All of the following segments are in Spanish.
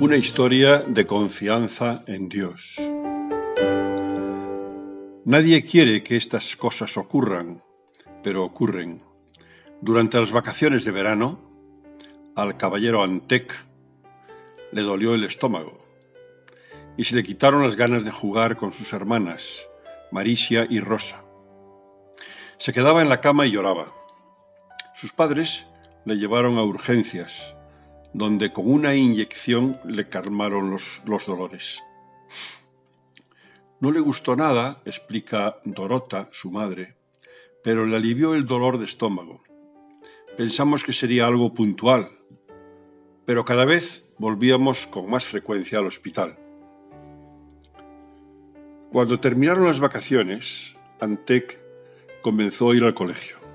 Una historia de confianza en Dios. Nadie quiere que estas cosas ocurran, pero ocurren. Durante las vacaciones de verano, al caballero Antec le dolió el estómago y se le quitaron las ganas de jugar con sus hermanas, Maricia y Rosa. Se quedaba en la cama y lloraba. Sus padres le llevaron a urgencias donde con una inyección le calmaron los, dolores. No le gustó nada, explica Dorota, su madre, pero le alivió el dolor de estómago. Pensamos que sería algo puntual, pero cada vez volvíamos con más frecuencia al hospital. Cuando terminaron las vacaciones, Antec comenzó a ir al colegio.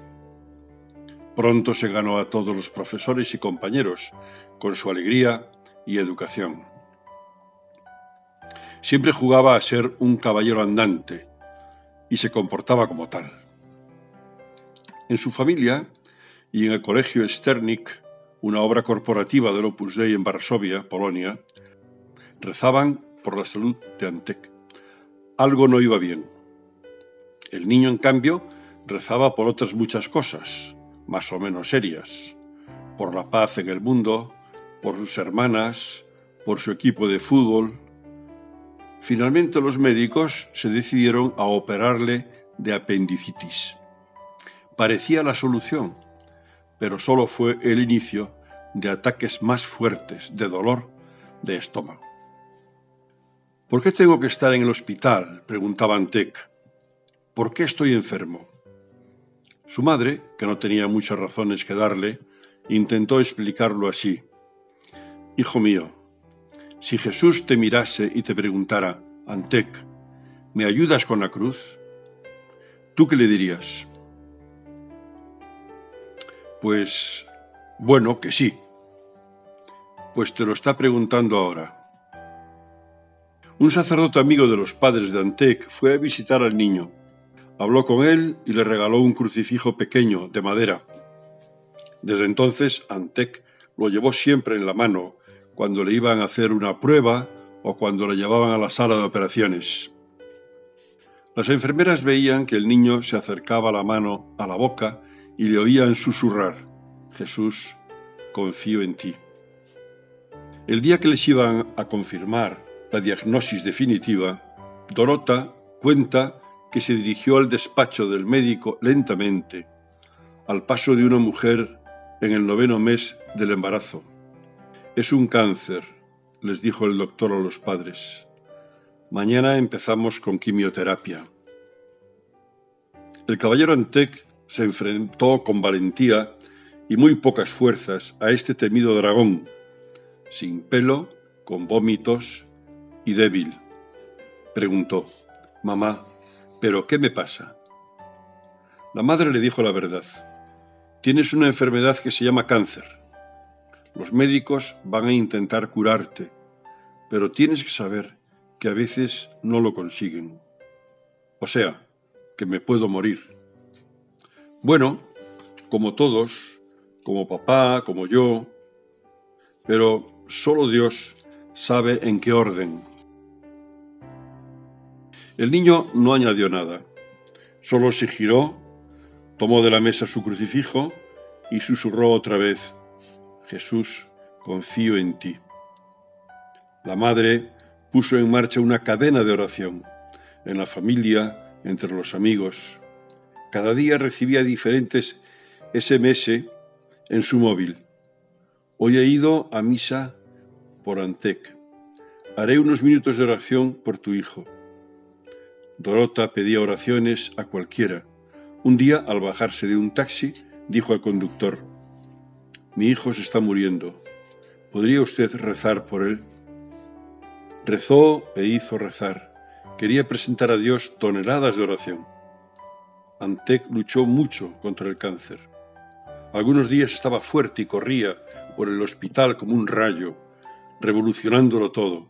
Pronto se ganó a todos los profesores y compañeros con su alegría y educación. Siempre jugaba a ser un caballero andante y se comportaba como tal. En su familia y en el colegio Sternik, una obra corporativa del Opus Dei en Varsovia, Polonia, rezaban por la salud de Antek. Algo no iba bien. El niño, en cambio, rezaba por otras muchas cosas, más o menos serias, por la paz en el mundo, por sus hermanas, por su equipo de fútbol. Finalmente los médicos se decidieron a operarle de apendicitis. Parecía la solución, pero solo fue el inicio de ataques más fuertes de dolor de estómago. ¿Por qué tengo que estar en el hospital? preguntaba Antec. ¿Por qué estoy enfermo? Su madre, que no tenía muchas razones que darle, intentó explicarlo así. Hijo mío, si Jesús te mirase y te preguntara, Antec, ¿me ayudas con la cruz? ¿Tú qué le dirías? Pues, bueno, que sí. Pues te lo está preguntando ahora. Un sacerdote amigo de los padres de Antec fue a visitar al niño Habló con él y le regaló un crucifijo pequeño de madera. Desde entonces, Antec lo llevó siempre en la mano cuando le iban a hacer una prueba o cuando le llevaban a la sala de operaciones. Las enfermeras veían que el niño se acercaba la mano a la boca y le oían susurrar, Jesús, confío en ti. El día que les iban a confirmar la diagnosis definitiva, Dorota cuenta que se dirigió al despacho del médico lentamente, al paso de una mujer en el noveno mes del embarazo. Es un cáncer, les dijo el doctor a los padres. Mañana empezamos con quimioterapia. El caballero Antec se enfrentó con valentía y muy pocas fuerzas a este temido dragón, sin pelo, con vómitos y débil. Preguntó, Mamá, ¿Pero qué me pasa? La madre le dijo la verdad. Tienes una enfermedad que se llama cáncer. Los médicos van a intentar curarte, pero tienes que saber que a veces no lo consiguen. O sea, que me puedo morir. Bueno, como todos, como papá, como yo, pero solo Dios sabe en qué orden. El niño no añadió nada, solo se giró, tomó de la mesa su crucifijo y susurró otra vez, Jesús, confío en ti. La madre puso en marcha una cadena de oración, en la familia, entre los amigos. Cada día recibía diferentes SMS en su móvil. Hoy he ido a misa por Antec. Haré unos minutos de oración por tu hijo. Dorota pedía oraciones a cualquiera, Un día, al bajarse de un taxi, dijo al conductor, Mi hijo se está muriendo. ¿Podría usted rezar por él? Rezó e hizo rezar. Quería presentar a Dios toneladas de oración. Antec luchó mucho contra el cáncer. Algunos días estaba fuerte y corría por el hospital como un rayo, revolucionándolo todo.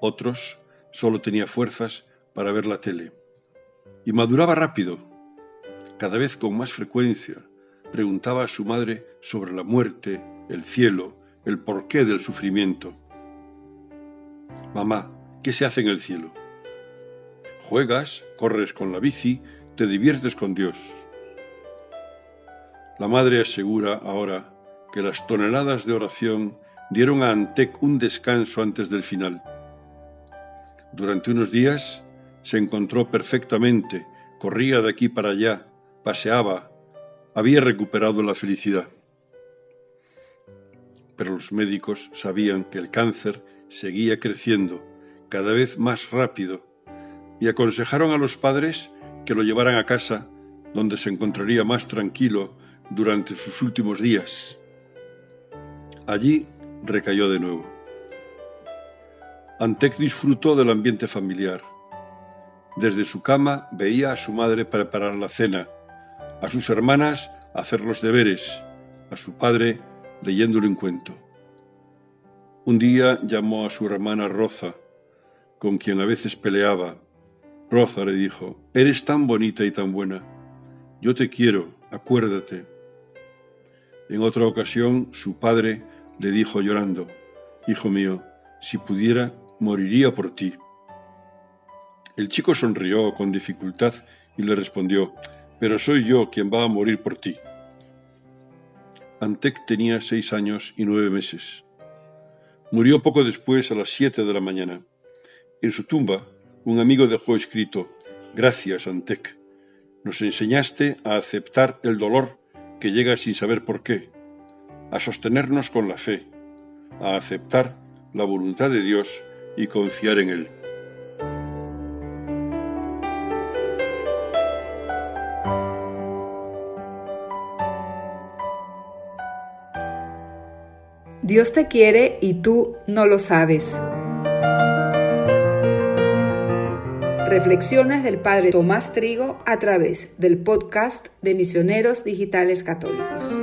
Otros solo tenía fuerzas para ver la tele. Y maduraba rápido, cada vez con más frecuencia. Preguntaba a su madre sobre la muerte, el cielo, el porqué del sufrimiento. Mamá, ¿qué se hace en el cielo? Juegas, corres con la bici, te diviertes con Dios. La madre asegura ahora que las toneladas de oración dieron a Antec un descanso antes del final. Durante unos días se encontró perfectamente, corría de aquí para allá, paseaba, había recuperado la felicidad. Pero los médicos sabían que el cáncer seguía creciendo cada vez más rápido y aconsejaron a los padres que lo llevaran a casa donde se encontraría más tranquilo durante sus últimos días. Allí recayó de nuevo. Antec disfrutó del ambiente familiar. Desde su cama veía a su madre preparar la cena, a sus hermanas hacer los deberes, a su padre leyéndole un cuento. Un día llamó a su hermana Roza, con quien a veces peleaba. Roza le dijo, Eres tan bonita y tan buena. Yo te quiero, acuérdate. En otra ocasión, su padre le dijo llorando, Hijo mío, si pudiera, moriría por ti. El chico sonrió con dificultad y le respondió, Pero soy yo quien va a morir por ti. Antec tenía seis años y nueve meses. Murió poco después a las siete de la mañana. En su tumba, un amigo dejó escrito, Gracias, Antec. Nos enseñaste a aceptar el dolor que llega sin saber por qué, a sostenernos con la fe, a aceptar la voluntad de Dios y confiar en Él. Dios te quiere y tú no lo sabes. Reflexiones del Padre Tomás Trigo a través del podcast de Misioneros Digitales Católicos.